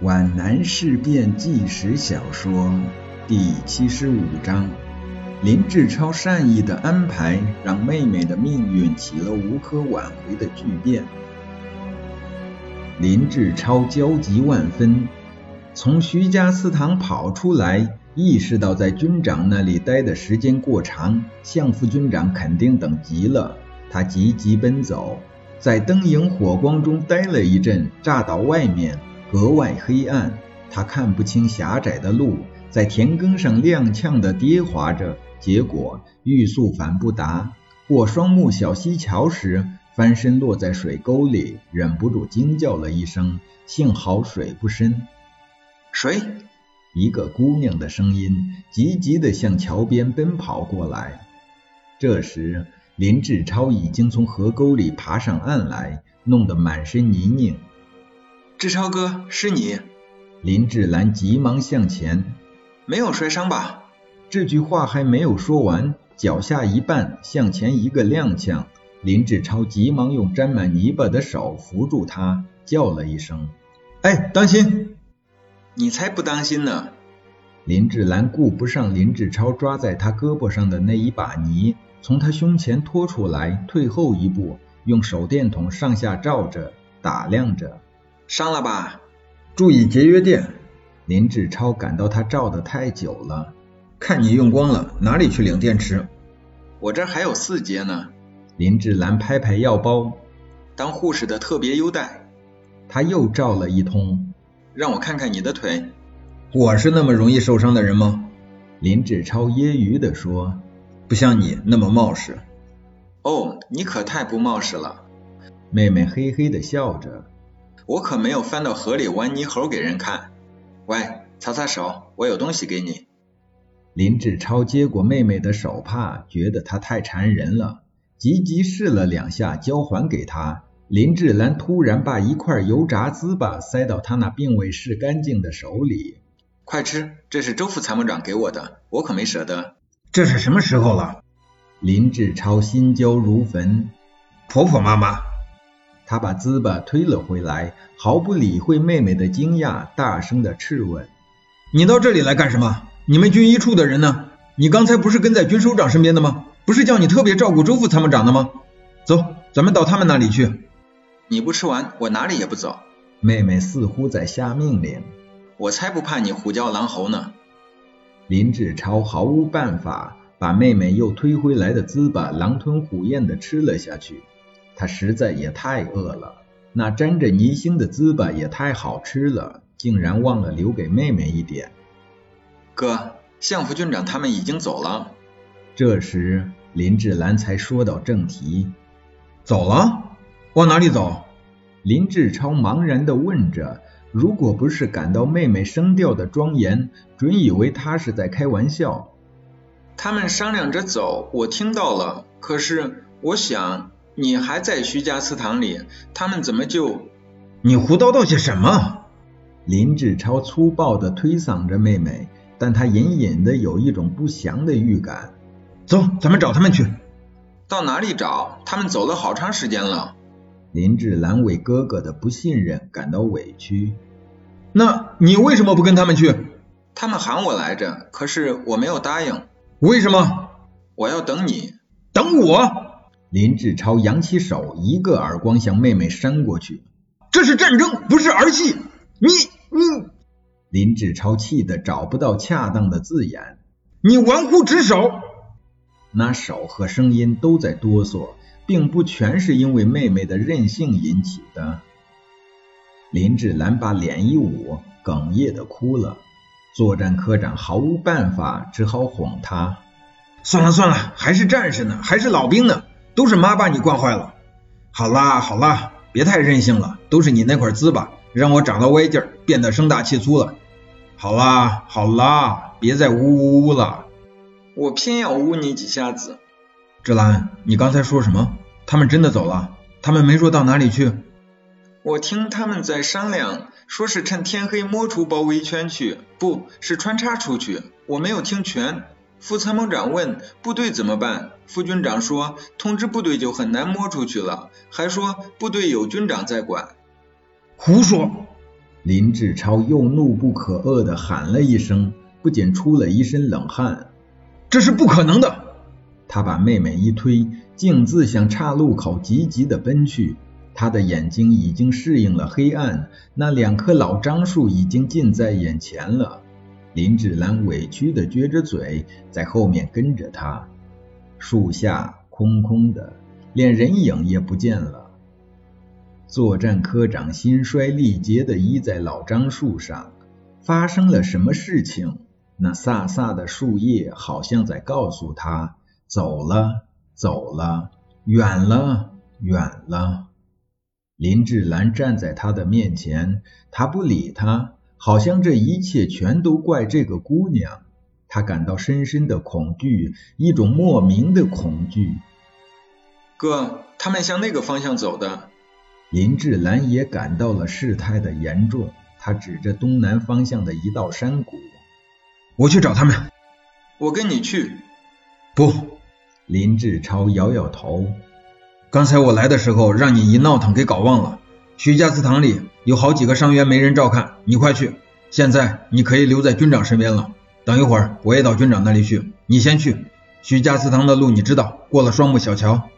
皖南事变纪实小说第七十五章：林志超善意的安排，让妹妹的命运起了无可挽回的巨变。林志超焦急万分，从徐家祠堂跑出来，意识到在军长那里待的时间过长，向副军长肯定等急了。他急急奔走，在灯影火光中待了一阵，炸到外面。格外黑暗，他看不清狭窄的路，在田埂上踉跄地跌滑着，结果欲速反不达。过双木小溪桥时，翻身落在水沟里，忍不住惊叫了一声，幸好水不深。谁？一个姑娘的声音，急急地向桥边奔跑过来。这时，林志超已经从河沟里爬上岸来，弄得满身泥泞。志超哥，是你？林志兰急忙向前，没有摔伤吧？这句话还没有说完，脚下一绊，向前一个踉跄。林志超急忙用沾满泥巴的手扶住他，叫了一声：“哎，当心！”你才不当心呢！林志兰顾不上林志超抓在他胳膊上的那一把泥，从他胸前拖出来，退后一步，用手电筒上下照着，打量着。伤了吧？注意节约电。林志超感到他照的太久了，看你用光了，哪里去领电池？我这还有四节呢。林志兰拍拍药包，当护士的特别优待。他又照了一通，让我看看你的腿。我是那么容易受伤的人吗？林志超揶揄地说，不像你那么冒失。哦，你可太不冒失了。妹妹嘿嘿的笑着。我可没有翻到河里玩泥猴给人看。喂，擦擦手，我有东西给你。林志超接过妹妹的手帕，觉得她太缠人了，急急试了两下，交还给她。林志兰突然把一块油炸糍粑塞到他那并未试干净的手里，快吃，这是周副参谋长给我的，我可没舍得。这是什么时候了？林志超心焦如焚。婆婆妈妈。他把糍粑推了回来，毫不理会妹妹的惊讶，大声的斥问：“你到这里来干什么？你们军医处的人呢？你刚才不是跟在军首长身边的吗？不是叫你特别照顾周副参谋长的吗？走，咱们到他们那里去。你不吃完，我哪里也不走。”妹妹似乎在下命令。我才不怕你虎叫狼嚎呢！林志超毫无办法，把妹妹又推回来的糍粑狼吞虎咽的吃了下去。他实在也太饿了，那沾着泥腥的糍粑也太好吃了，竟然忘了留给妹妹一点。哥，向副军长他们已经走了。这时林志兰才说到正题：“走了？往哪里走？”林志超茫然地问着。如果不是感到妹妹声调的庄严，准以为他是在开玩笑。他们商量着走，我听到了。可是我想。你还在徐家祠堂里，他们怎么就……你胡叨叨些什么？林志超粗暴地推搡着妹妹，但他隐隐的有一种不祥的预感。走，咱们找他们去。到哪里找？他们走了好长时间了。林志兰为哥哥的不信任感到委屈。那你为什么不跟他们去？他们喊我来着，可是我没有答应。为什么？我要等你。等我？林志超扬起手，一个耳光向妹妹扇过去。这是战争，不是儿戏。你你，林志超气得找不到恰当的字眼。你玩忽职守，那手和声音都在哆嗦，并不全是因为妹妹的任性引起的。林志兰把脸一捂，哽咽的哭了。作战科长毫无办法，只好哄她。算了算了，还是战士呢，还是老兵呢。都是妈把你惯坏了。好啦好啦，别太任性了，都是你那块滋吧让我长了歪劲儿，变得声大气粗了。好啦好啦，别再呜呜呜了。我偏要呜你几下子。志兰，你刚才说什么？他们真的走了？他们没说到哪里去？我听他们在商量，说是趁天黑摸出包围圈去，不是穿插出去。我没有听全。副参谋长问部队怎么办？副军长说通知部队就很难摸出去了，还说部队有军长在管。胡说！林志超又怒不可遏地喊了一声，不仅出了一身冷汗。这是不可能的！他把妹妹一推，径自向岔路口急急地奔去。他的眼睛已经适应了黑暗，那两棵老樟树已经近在眼前了。林志兰委屈地撅着嘴，在后面跟着他。树下空空的，连人影也不见了。作战科长心衰力竭地依在老樟树上。发生了什么事情？那飒飒的树叶好像在告诉他：走了，走了，远了，远了。林志兰站在他的面前，他不理他，好像这一切全都怪这个姑娘。他感到深深的恐惧，一种莫名的恐惧。哥，他们向那个方向走的。林志兰也感到了事态的严重，他指着东南方向的一道山谷：“我去找他们。”“我跟你去。”“不。”林志超摇摇头。刚才我来的时候，让你一闹腾给搞忘了。徐家祠堂里有好几个伤员没人照看，你快去。现在你可以留在军长身边了。等一会儿我也到军长那里去，你先去。徐家祠堂的路你知道，过了双木小桥。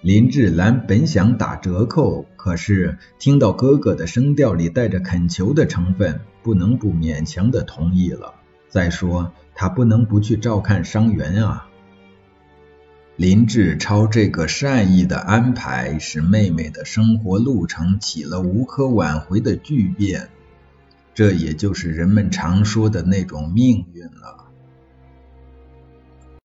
林志兰本想打折扣，可是听到哥哥的声调里带着恳求的成分，不能不勉强的同意了。再说他不能不去照看伤员啊。林志超这个善意的安排，使妹妹的生活路程起了无可挽回的巨变，这也就是人们常说的那种命运了。